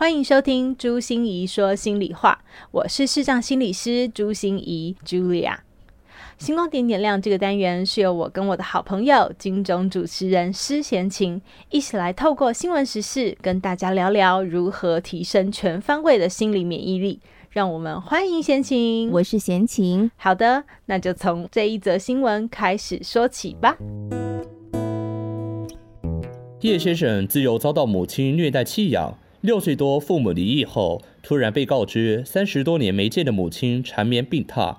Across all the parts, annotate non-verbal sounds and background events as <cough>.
欢迎收听朱心怡说心里话，我是视障心理师朱心怡 Julia。星光点点亮这个单元是由我跟我的好朋友金钟主持人施贤琴一起来透过新闻时事跟大家聊聊如何提升全方位的心理免疫力。让我们欢迎贤琴，我是贤琴。好的，那就从这一则新闻开始说起吧。叶先生自幼遭到母亲虐待弃养，六岁多父母离异后，突然被告知三十多年没见的母亲缠绵病榻，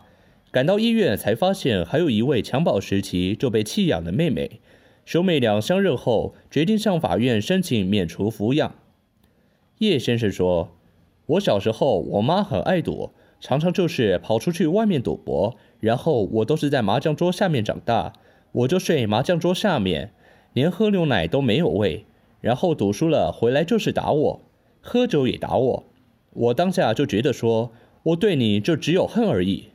赶到医院才发现还有一位襁褓时期就被弃养的妹妹。兄妹俩相认后，决定向法院申请免除抚养。叶先生说：“我小时候，我妈很爱赌，常常就是跑出去外面赌博，然后我都是在麻将桌下面长大，我就睡麻将桌下面。”连喝牛奶都没有喂，然后赌输了回来就是打我，喝酒也打我。我当下就觉得说，我对你就只有恨而已。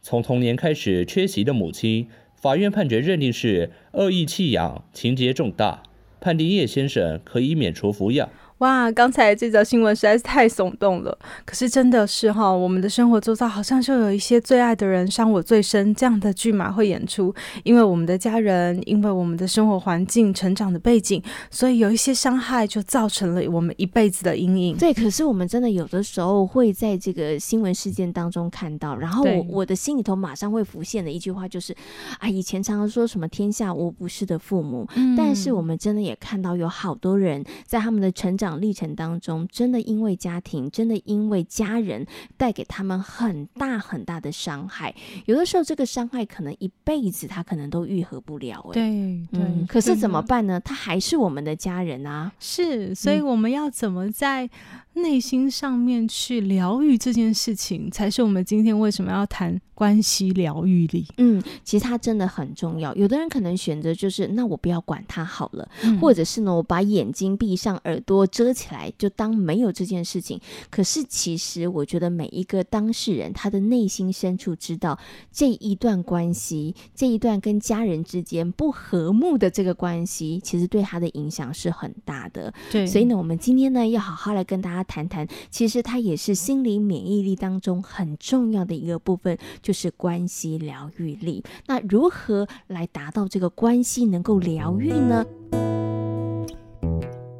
从童年开始缺席的母亲，法院判决认定是恶意弃养，情节重大，判定叶先生可以免除抚养。哇，刚才这则新闻实在是太耸动了。可是真的是哈，我们的生活周遭好像就有一些最爱的人伤我最深这样的剧码会演出，因为我们的家人，因为我们的生活环境、成长的背景，所以有一些伤害就造成了我们一辈子的阴影。对，可是我们真的有的时候会在这个新闻事件当中看到，然后我我的心里头马上会浮现的一句话就是：啊，以前常常说什么天下无不是的父母，嗯，但是我们真的也看到有好多人在他们的成长。历程当中，真的因为家庭，真的因为家人带给他们很大很大的伤害。有的时候，这个伤害可能一辈子他可能都愈合不了。哎，对对、嗯。可是怎么办呢？他还是我们的家人啊。是，所以我们要怎么在内心上面去疗愈这件事情，才是我们今天为什么要谈关系疗愈力。嗯，其实它真的很重要。有的人可能选择就是，那我不要管他好了，嗯、或者是呢，我把眼睛闭上，耳朵遮起来，就当没有这件事情。可是其实，我觉得每一个当事人，他的内心深处知道这一段关系，这一段跟家人之间不和睦的这个关系，其实对他的影响是很大的。对，所以呢，我们今天呢，要好好来跟大家谈谈，其实它也是心理免疫力当中很重要的一个部分，就是关系疗愈力。那如何来达到这个关系能够疗愈呢？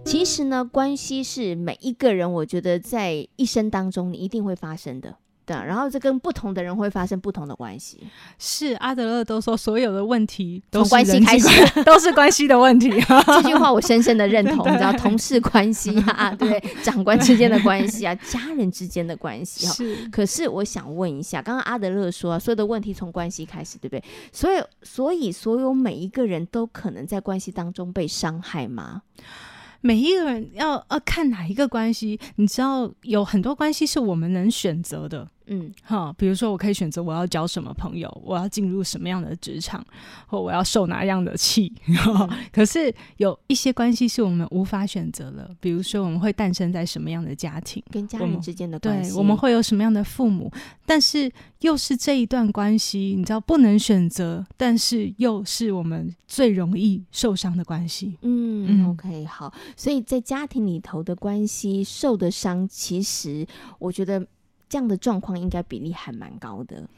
其实呢，关系是每一个人，我觉得在一生当中你一定会发生的。然后这跟不同的人会发生不同的关系。是阿德勒都说，所有的问题都是从关系开始，都是关系的问题。<laughs> 这句话我深深的认同。<laughs> 你知道，同事关系啊，对，长官之间的关系啊，家人之间的关系啊。是。可是我想问一下，刚刚阿德勒说，所有的问题从关系开始，对不对？所以，所以所有每一个人都可能在关系当中被伤害吗？每一个人要要看哪一个关系，你知道有很多关系是我们能选择的。嗯，好，比如说我可以选择我要交什么朋友，我要进入什么样的职场，或我要受哪样的气。<laughs> 嗯、可是有一些关系是我们无法选择的，比如说我们会诞生在什么样的家庭，跟家人之间的关系，对，我们会有什么样的父母，但是又是这一段关系，你知道不能选择，但是又是我们最容易受伤的关系。嗯，嗯，OK，好，所以在家庭里头的关系受的伤，其实我觉得。这样的状况应该比例还蛮高的，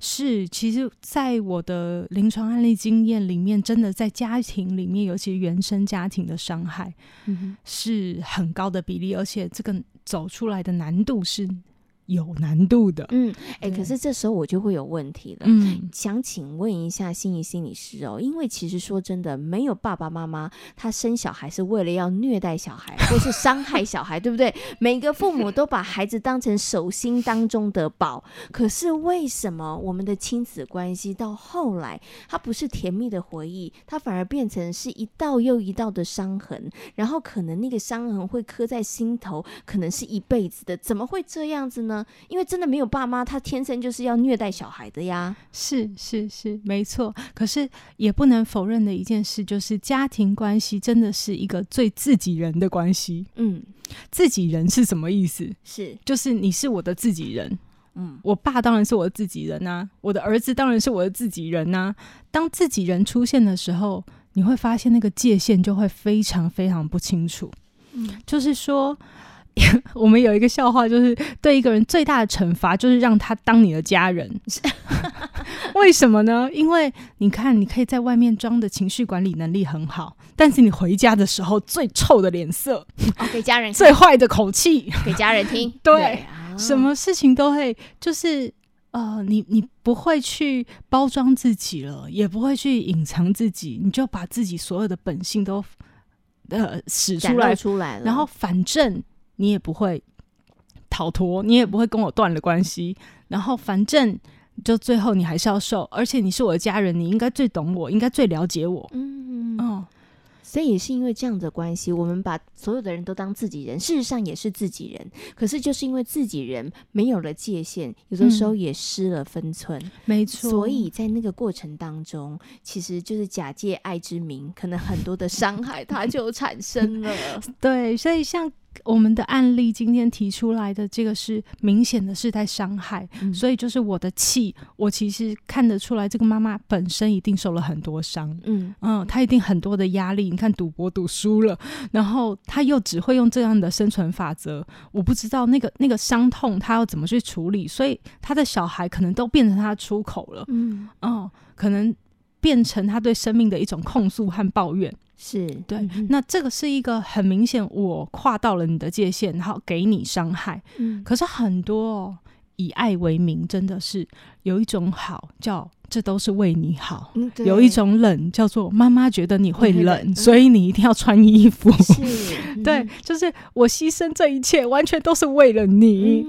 是。其实，在我的临床案例经验里面，真的在家庭里面，尤其原生家庭的伤害，是很高的比例，而且这个走出来的难度是。有难度的，嗯，哎、欸，可是这时候我就会有问题了，嗯，想请问一下心仪心理师哦，因为其实说真的，没有爸爸妈妈，他生小孩是为了要虐待小孩 <laughs> 或是伤害小孩，对不对？每个父母都把孩子当成手心当中的宝，<laughs> 可是为什么我们的亲子关系到后来，它不是甜蜜的回忆，它反而变成是一道又一道的伤痕，然后可能那个伤痕会刻在心头，可能是一辈子的，怎么会这样子呢？因为真的没有爸妈，他天生就是要虐待小孩的呀。是是是，没错。可是也不能否认的一件事，就是家庭关系真的是一个最自己人的关系。嗯，自己人是什么意思？是就是你是我的自己人。嗯，我爸当然是我的自己人啊，我的儿子当然是我的自己人啊。当自己人出现的时候，你会发现那个界限就会非常非常不清楚。嗯，就是说。<laughs> 我们有一个笑话，就是对一个人最大的惩罚就是让他当你的家人。<laughs> 为什么呢？因为你看，你可以在外面装的情绪管理能力很好，但是你回家的时候最臭的脸色，哦，给家人最坏的口气给家人听。<laughs> 对，对什么事情都会就是呃，你你不会去包装自己了，也不会去隐藏自己，你就把自己所有的本性都呃使出来出来了，然后反正你也不会逃脱，你也不会跟我断了关系，然后反正。就最后你还是要受，而且你是我的家人，你应该最懂我，应该最了解我。嗯嗯，哦，所以也是因为这样的关系，我们把所有的人都当自己人，事实上也是自己人。可是就是因为自己人没有了界限，有的时候也失了分寸。嗯，没错。所以在那个过程当中，其实就是假借爱之名，可能很多的伤害它就产生了。<laughs> 对，所以像。我们的案例今天提出来的这个是明显的是在伤害，嗯、所以就是我的气，我其实看得出来，这个妈妈本身一定受了很多伤，嗯。嗯，她一定很多的压力。你看赌博赌输了，然后她又只会用这样的生存法则，我不知道那个那个伤痛她要怎么去处理，所以她的小孩可能都变成她出口了，嗯。哦，可能变成他对生命的一种控诉和抱怨。是对，嗯、那这个是一个很明显，我跨到了你的界限，然后给你伤害。嗯，可是很多、哦、以爱为名，真的是有一种好叫这都是为你好，嗯、有一种冷叫做妈妈觉得你会冷，嗯、所以你一定要穿衣服。对，就是我牺牲这一切，完全都是为了你。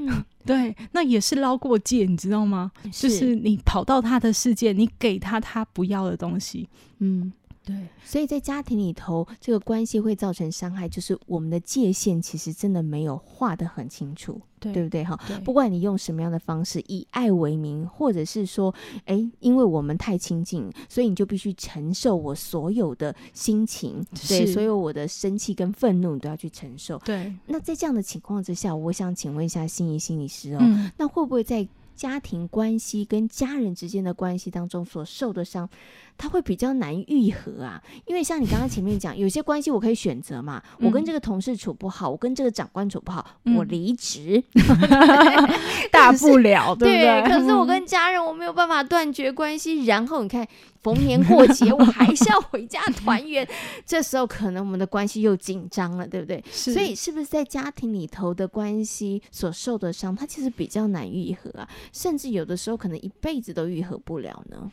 嗯、对，那也是捞过界，你知道吗？是就是你跑到他的世界，你给他他不要的东西。嗯。对，所以在家庭里头，这个关系会造成伤害，就是我们的界限其实真的没有画得很清楚，对，对不对？哈，不管你用什么样的方式，以爱为名，或者是说，哎，因为我们太亲近，所以你就必须承受我所有的心情，<laughs> 对，所有我的生气跟愤怒，你都要去承受。对，那在这样的情况之下，我想请问一下心仪心理师哦，嗯、那会不会在家庭关系跟家人之间的关系当中所受的伤，它会比较难愈合啊。因为像你刚刚前面讲，有些关系我可以选择嘛，<laughs> 嗯、我跟这个同事处不好，我跟这个长官处不好，嗯、我离职，<laughs> <laughs> 大不了，对不？对，可是我跟家人我没有办法断绝关系，然后你看。逢年过节，我还是要回家 <laughs> 团圆。这时候可能我们的关系又紧张了，对不对？是。所以是不是在家庭里头的关系所受的伤，它其实比较难愈合啊？甚至有的时候可能一辈子都愈合不了呢？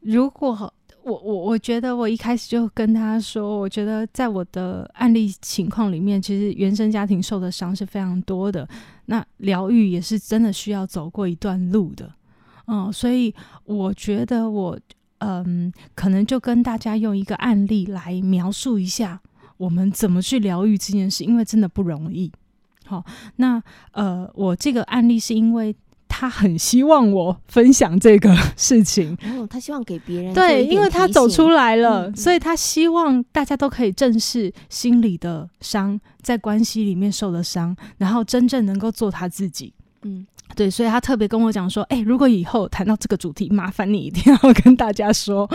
如果我我我觉得我一开始就跟他说，我觉得在我的案例情况里面，其实原生家庭受的伤是非常多的。那疗愈也是真的需要走过一段路的。嗯，所以我觉得我。嗯，可能就跟大家用一个案例来描述一下我们怎么去疗愈这件事，因为真的不容易。好，那呃，我这个案例是因为他很希望我分享这个 <laughs> 事情，哦，他希望给别人对，因为他走出来了，嗯，所以他希望大家都可以正视心里的伤，在关系里面受的伤，然后真正能够做他自己。嗯。对，所以他特别跟我讲说，哎，如果以后谈到这个主题，麻烦你一定要 <laughs> 跟大家说，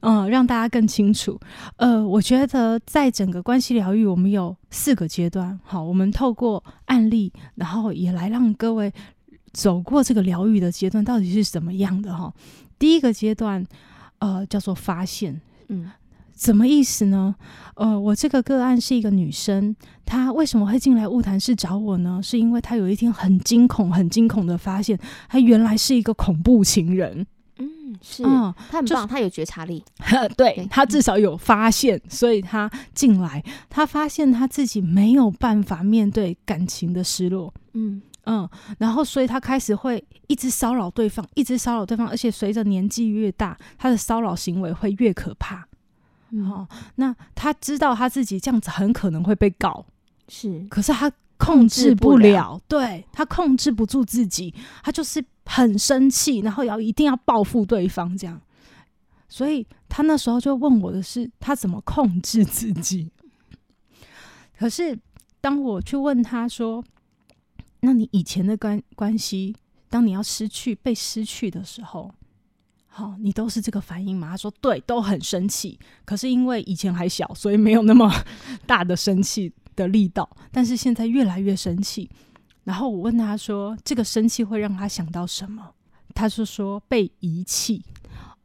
嗯、呃，让大家更清楚。呃，我觉得在整个关系疗愈，我们有四个阶段。好，我们透过案例，然后也来让各位走过这个疗愈的阶段，到底是什么样的哈？第一个阶段，呃，叫做发现，嗯。什么意思呢？呃，我这个个案是一个女生，她为什么会进来物谈室找我呢？是因为她有一天很惊恐、很惊恐的发现，她原来是一个恐怖情人。嗯，是，嗯，她很棒，她有觉察力。<laughs> 对，她至少有发现，所以她进来，她发现她自己没有办法面对感情的失落。嗯嗯，然后所以她开始会一直骚扰对方，一直骚扰对方，而且随着年纪越大，她的骚扰行为会越可怕。哦，那他知道他自己这样子很可能会被告，是，可是他控制不了，不了对，他控制不住自己，他就是很生气，然后要一定要报复对方这样，所以他那时候就问我的是，他怎么控制自己？可是当我去问他说，那你以前的关关系，当你要失去被失去的时候？好、哦，你都是这个反应吗？他说对，都很生气。可是因为以前还小，所以没有那么大的生气。的力道，但是现在越来越生气。然后我问他说：“这个生气会让他想到什么？”他就说：“被遗弃。”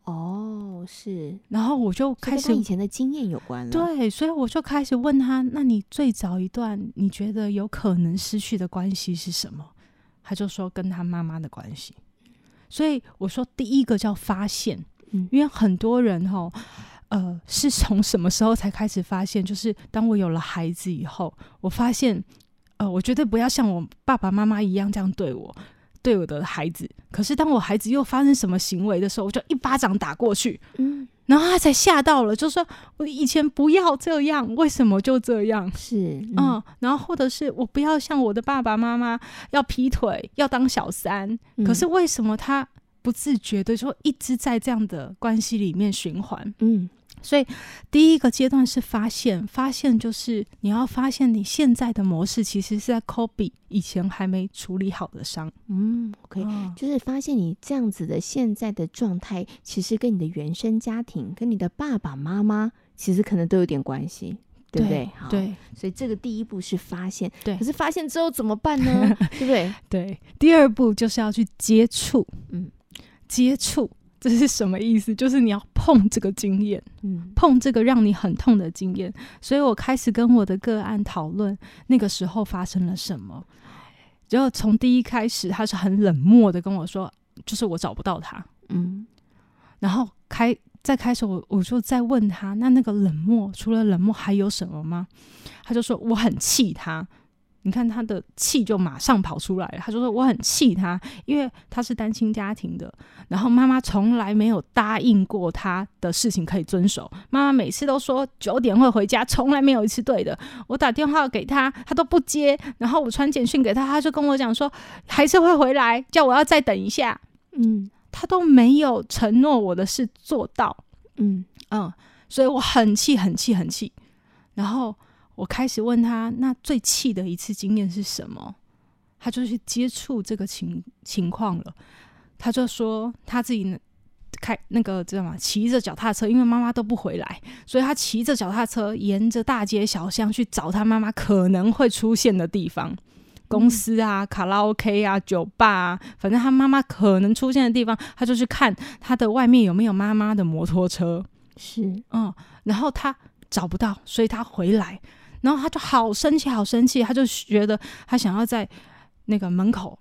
哦，是。然后我就开始跟以前的经验有关了。对，所以我就开始问他：“那你最早一段你觉得有可能失去的关系是什么？”他就说：“跟他妈妈的关系。”所以我说：“第一个叫发现，嗯，因为很多人哈，呃，是从什么时候才开始发现？就是当我有了孩子以后，我发现，呃，我绝对不要像我爸爸妈妈一样这样对我。”对我的孩子，可是当我孩子又发生什么行为的时候，我就一巴掌打过去，嗯，然后他才吓到了，就说我以前不要这样，为什么就这样？是，嗯，嗯，然后或者是我不要像我的爸爸妈妈要劈腿，要当小三，嗯，可是为什么他不自觉的就一直在这样的关系里面循环？嗯。所以，第一个阶段是发现，发现就是你要发现你现在的模式其实是在 copy 以前还没处理好的伤。嗯，OK，哦，就是发现你这样子的现在的状态，其实跟你的原生家庭、跟你的爸爸妈妈，其实可能都有点关系，对不对？对，所以这个第一步是发现，对。可是发现之后怎么办呢？<laughs> 对不对？对，第二步就是要去接触，嗯，接触。这是什么意思？就是你要碰这个经验，嗯，碰这个让你很痛的经验。所以我开始跟我的个案讨论那个时候发生了什么。然后从第一开始，他是很冷漠的跟我说，就是我找不到他，嗯。然后开再开始我，我我就再问他，那那个冷漠除了冷漠还有什么吗？他就说我很气他。你看他的气就马上跑出来了，他就说我很气他，因为他是单亲家庭的，然后妈妈从来没有答应过他的事情可以遵守，妈妈每次都说九点会回家，从来没有一次对的。我打电话给他，他都不接，然后我传简讯给他，他就跟我讲说还是会回来，叫我要再等一下。嗯，他都没有承诺我的事做到。嗯嗯，所以我很气，很气，很气，然后。我开始问他，那最气的一次经验是什么？他就去接触这个情情况了。他就说他自己开那个知道吗？骑着脚踏车，因为妈妈都不回来，所以他骑着脚踏车沿着大街小巷去找他妈妈可能会出现的地方，公司啊、卡拉 OK 啊、酒吧啊，反正他妈妈可能出现的地方，他就去看他的外面有没有妈妈的摩托车。是，嗯，然后他找不到，所以他回来。然后他就好生气，好生气，他就觉得他想要在那个门口，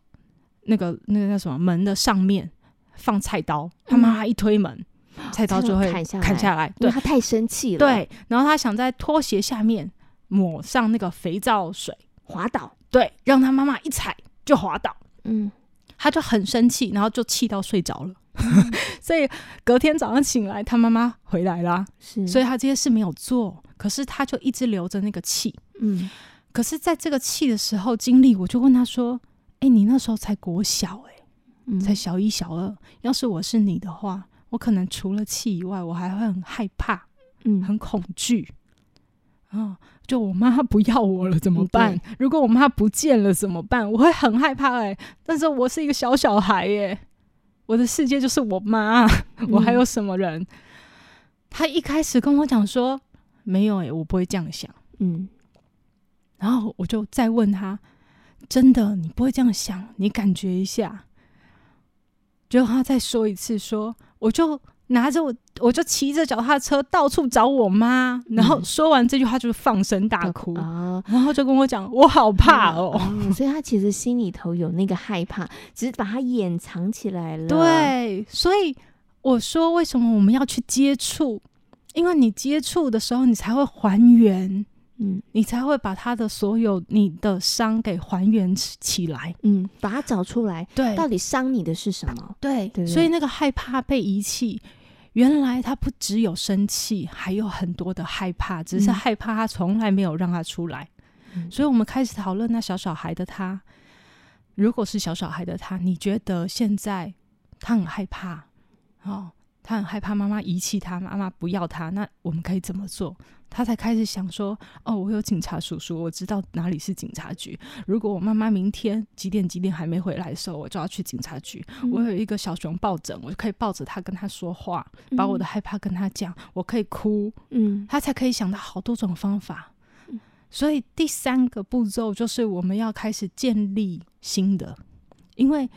那个那个叫什么门的上面放菜刀。他妈妈一推门，嗯、菜刀就会砍下来。砍下来，对，他太生气了。对，然后他想在拖鞋下面抹上那个肥皂水，滑倒。对，让他妈妈一踩就滑倒。嗯，他就很生气，然后就气到睡着了。嗯、<laughs> 所以隔天早上醒来，他妈妈回来啦。是，所以他这些事没有做。可是他就一直留着那个气，嗯，可是在这个气的时候经历，我就问他说：“哎、欸，你那时候才国小、欸，哎、嗯，才小一、小二。要是我是你的话，我可能除了气以外，我还会很害怕，嗯，很恐惧。啊，就我妈不要我了怎么办？嗯、如果我妈不见了怎么办？我会很害怕、欸，哎，但是我是一个小小孩、欸，耶，我的世界就是我妈，<laughs> 我还有什么人？嗯、他一开始跟我讲说。”没有诶、欸，我不会这样想。嗯，然后我就再问他：“真的，你不会这样想？你感觉一下。”就他再说一次说，说我就拿着我，我就骑着脚踏车到处找我妈。然后说完这句话，就放声大哭啊，然后就跟我讲：“我好怕哦。嗯”所以他其实心里头有那个害怕，只是把它掩藏起来了。对，所以我说，为什么我们要去接触？因为你接触的时候，你才会还原，嗯，你才会把他的所有你的伤给还原起来，嗯，把它找出来，对，到底伤你的是什么？对，对，所以那个害怕被遗弃，原来他不只有生气，还有很多的害怕，只是害怕他从来没有让他出来。嗯，所以我们开始讨论那小小孩的他，如果是小小孩的他，你觉得现在他很害怕，哦。他很害怕妈妈遗弃他，妈妈不要他，那我们可以怎么做？他才开始想说：哦，我有警察叔叔，我知道哪里是警察局。如果我妈妈明天几点几点还没回来的时候，我就要去警察局。嗯、我有一个小熊抱枕，我就可以抱着他跟他说话，把我的害怕跟他讲。我可以哭，嗯，他才可以想到好多种方法。所以第三个步骤就是我们要开始建立新的，因为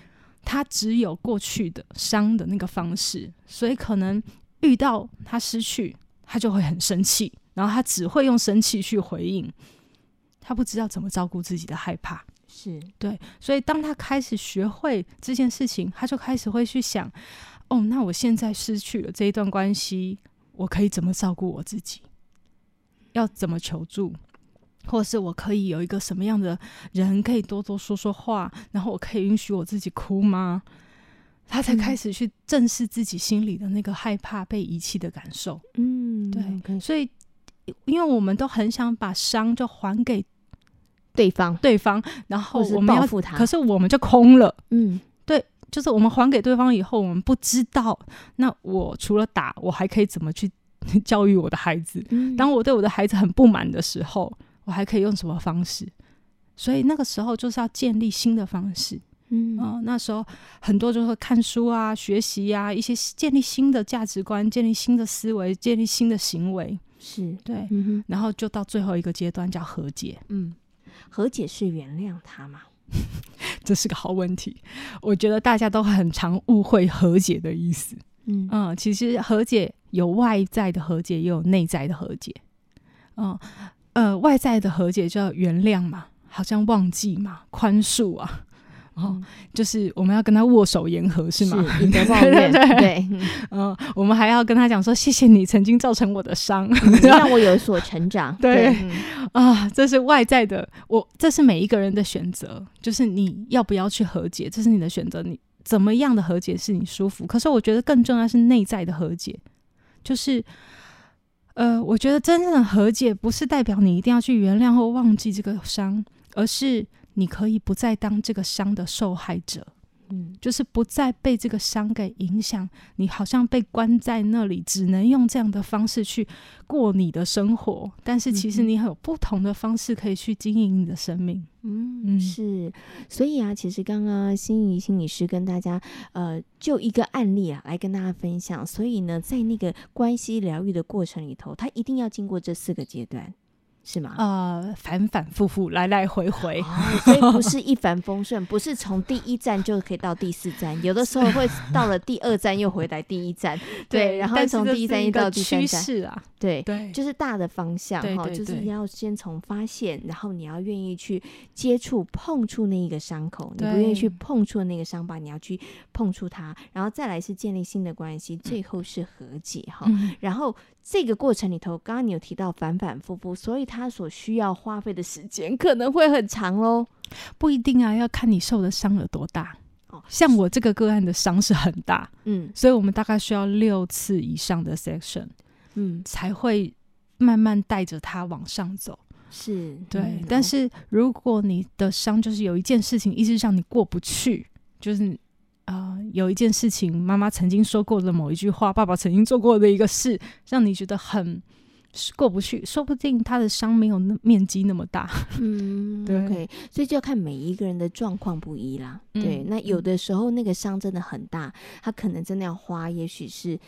他只有过去的伤的那个方式，所以可能遇到他失去，他就会很生气，然后他只会用生气去回应，他不知道怎么照顾自己的害怕。是对，所以当他开始学会这件事情，他就开始会去想：哦，那我现在失去了这一段关系，我可以怎么照顾我自己？要怎么求助？或是我可以有一个什么样的人可以多多说说话，然后我可以允许我自己哭吗？他才开始去正视自己心里的那个害怕被遗弃的感受。嗯，对.所以因为我们都很想把伤就还给。对方，对方，然后我们要报复他，可是我们就空了。嗯，对，就是我们还给对方以后，我们不知道，那我除了打，我还可以怎么去教育我的孩子？嗯，当我对我的孩子很不满的时候，我还可以用什么方式？所以那个时候就是要建立新的方式。嗯，哦，那时候很多就是看书啊、学习啊，一些建立新的价值观、建立新的思维、建立新的行为。是对，嗯，然后就到最后一个阶段叫和解。嗯。和解是原谅他吗？<laughs> 这是个好问题。我觉得大家都很常误会和解的意思。嗯嗯，其实和解有外在的和解，也有内在的和解。嗯呃，外在的和解就要原谅嘛，好像忘记嘛，宽恕啊。然后就是我们要跟他握手言和，是吗？是，<laughs> 你的抱怨，对，对，嗯，<laughs> 我们还要跟他讲说，谢谢你曾经造成我的伤，<laughs> 让我有所成长。对，对啊，这是外在的，我这是每一个人的选择，就是你要不要去和解，这是你的选择。你怎么样的和解是你舒服？可是我觉得更重要是内在的和解，就是呃，我觉得真正的和解不是代表你一定要去原谅或忘记这个伤，而是。你可以不再当这个伤的受害者，嗯，就是不再被这个伤给影响。你好像被关在那里，只能用这样的方式去过你的生活。但是其实你有不同的方式可以去经营你的生命。嗯，嗯，是。所以啊，其实刚刚心仪心理师跟大家呃，就一个案例啊来跟大家分享。所以呢，在那个关系疗愈的过程里头，他一定要经过这四个阶段。是吗？呃，反反复复，来来回回，哦，所以不是一帆风顺，不是从第一站就可以到第四站，<laughs> 有的时候会到了第二站又回来第一站，对，对，然后从第一站又到第三站，是啊，对对，就是大的方向哈，就是你要先从发现，然后你要愿意去接触、碰触那一个伤口，你不愿意去碰触那个伤疤，你要去碰触它，然后再来是建立新的关系，最后是和解哈，嗯，然后。这个过程里头，刚刚你有提到反反复复，所以他所需要花费的时间可能会很长喽。不一定啊，要看你受的伤有多大。哦，像我这个个案的伤是很大，嗯，所以我们大概需要六次以上的 section，嗯，才会慢慢带着他往上走。是对，嗯，但是如果你的伤就是有一件事情一直让你过不去，就是。啊、呃，有一件事情，妈妈曾经说过的某一句话，爸爸曾经做过的一个事，让你觉得很过不去。说不定他的伤没有那面积那么大，<laughs> <laughs> 嗯，对，okay, 所以就要看每一个人的状况不一啦。嗯、对，那有的时候那个伤真的很大，他可能真的要花，也许是。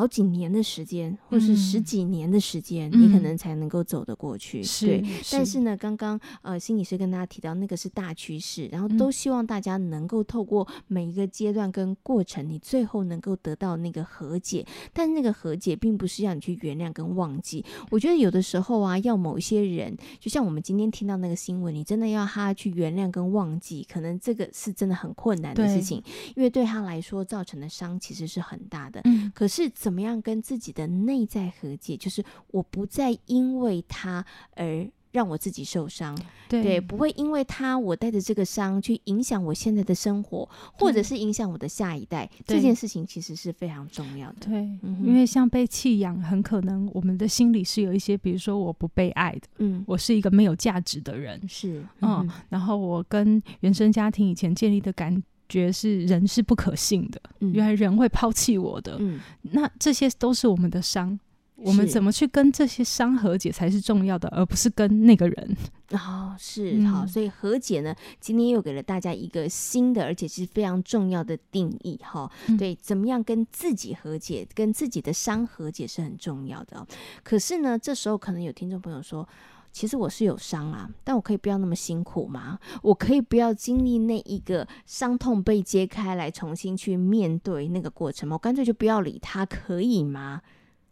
好几年的时间，或是十几年的时间，嗯，你可能才能够走得过去。是，对，但是呢，刚刚呃，心理师跟大家提到那个是大趋势，然后都希望大家能够透过每一个阶段跟过程，你最后能够得到那个和解。但那个和解并不是要你去原谅跟忘记。我觉得有的时候啊，要某一些人，就像我们今天听到那个新闻，你真的要他去原谅跟忘记，可能这个是真的很困难的事情，因为对他来说造成的伤其实是很大的。嗯，可是。怎么样跟自己的内在和解？就是我不再因为他而让我自己受伤，对，对，不会因为他我带着这个伤去影响我现在的生活，或者是影响我的下一代。这件事情其实是非常重要的。对，嗯、因为像被弃养，很可能我们的心里是有一些，比如说我不被爱的，嗯，我是一个没有价值的人，是，嗯，嗯，然后我跟原生家庭以前建立的感。觉是人是不可信的，嗯，原来人会抛弃我的，嗯，那这些都是我们的伤，我们怎么去跟这些伤和解才是重要的，而不是跟那个人。哦，是、嗯、好，所以和解呢，今天又给了大家一个新的，而且是非常重要的定义哈、嗯。对，怎么样跟自己和解，跟自己的伤和解是很重要的。可是呢，这时候可能有听众朋友说。其实我是有伤啊，但我可以不要那么辛苦吗？我可以不要经历那一个伤痛被揭开来重新去面对那个过程吗？我干脆就不要理他，可以吗？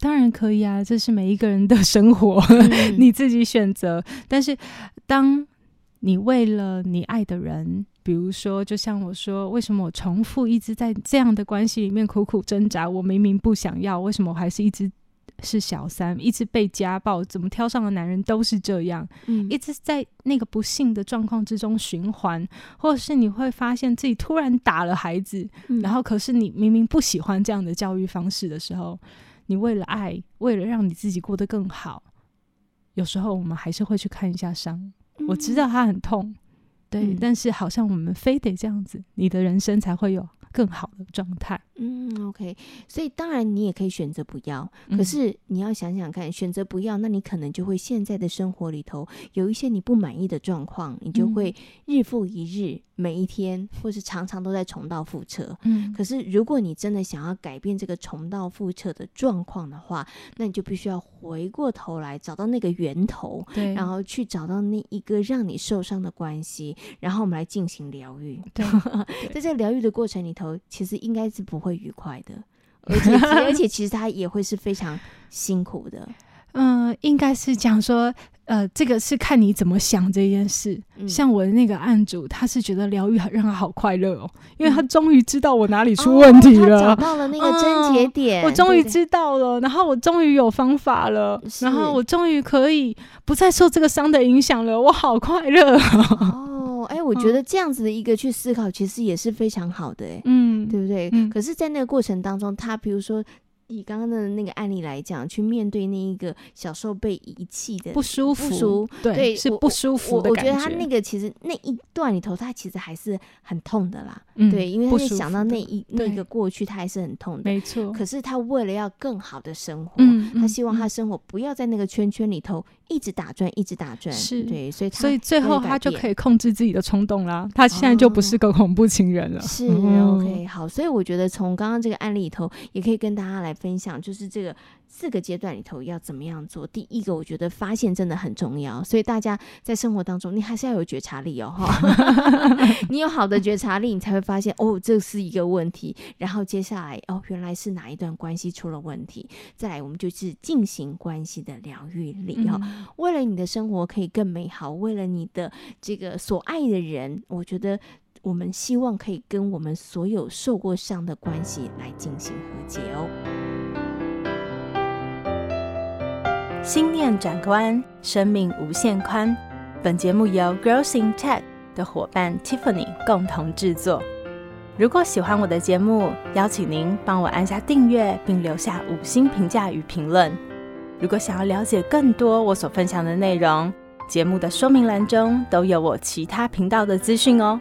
当然可以啊，这是每一个人的生活，<laughs> 嗯、你自己选择。但是，当你为了你爱的人，比如说，就像我说，为什么我重复一直在这样的关系里面苦苦挣扎？我明明不想要，为什么我还是一直是小三，一直被家暴？怎么挑上的男人都是这样？嗯，一直在那个不幸的状况之中循环，或者是你会发现自己突然打了孩子，嗯、然后可是你明明不喜欢这样的教育方式的时候。你为了爱，为了让你自己过得更好，有时候我们还是会去看一下伤。嗯、我知道他很痛，对，嗯、但是好像我们非得这样子，你的人生才会有更好的状态。嗯，OK，所以当然你也可以选择不要，可是你要想想看，选择不要，那你可能就会现在的生活里头有一些你不满意的状况，你就会日复一日，每一天或是常常都在重蹈覆辙。嗯，可是如果你真的想要改变这个重蹈覆辙的状况的话，那你就必须要回过头来找到那个源头，对，然后去找到那一个让你受伤的关系，然后我们来进行疗愈。<laughs> 对，在这疗愈的过程里头，其实应该是不会。会愉快的，而且而且其实他也会是非常辛苦的。<laughs> 嗯，应该是讲说，呃，这个是看你怎么想这件事。嗯、像我的那个案主，他是觉得疗愈让他好快乐哦，因为他终于知道我哪里出问题了，哦、找到了那个症结点。嗯、我终于知道了，然后我终于有方法了，然后我终于可以不再受这个伤的影响了，我好快乐哦。我觉得这样子的一个去思考，其实也是非常好的、欸，哎，嗯，对不对？嗯、可是，在那个过程当中，他比如说。以刚刚的那个案例来讲，去面对那一个小时候被遗弃的不舒服，不舒服，对，对是不舒服的感觉。我，我，觉得他那个其实那一段里头，他其实还是很痛的啦。嗯、对，因为他想到那一那个过去，他还是很痛的。没错。可是他为了要更好的生活，嗯、他希望他生活不要在那个圈圈里头一直打转，一直打转。是对，所以他所以最后他就可以控制自己的冲动啦。他现在就不是个恐怖情人了。哦、是、嗯、OK，好。所以我觉得从刚刚这个案例里头，也可以跟大家来分享，就是这。个四个阶段里头要怎么样做？第一个，我觉得发现真的很重要，所以大家在生活当中，你还是要有觉察力哦，哈，<laughs> 你有好的觉察力，你才会发现哦，这是一个问题。然后接下来哦，原来是哪一段关系出了问题？再来，我们就是进行关系的疗愈力哦，嗯、为了你的生活可以更美好，为了你的这个所爱的人，我觉得我们希望可以跟我们所有受过伤的关系来进行和解哦。心念转关，生命无限宽。本节目由 Growing Tech 的伙伴 Tiffany 共同制作。如果喜欢我的节目，邀请您帮我按下订阅，并留下五星评价与评论。如果想要了解更多我所分享的内容，节目的说明栏中都有我其他频道的资讯哦。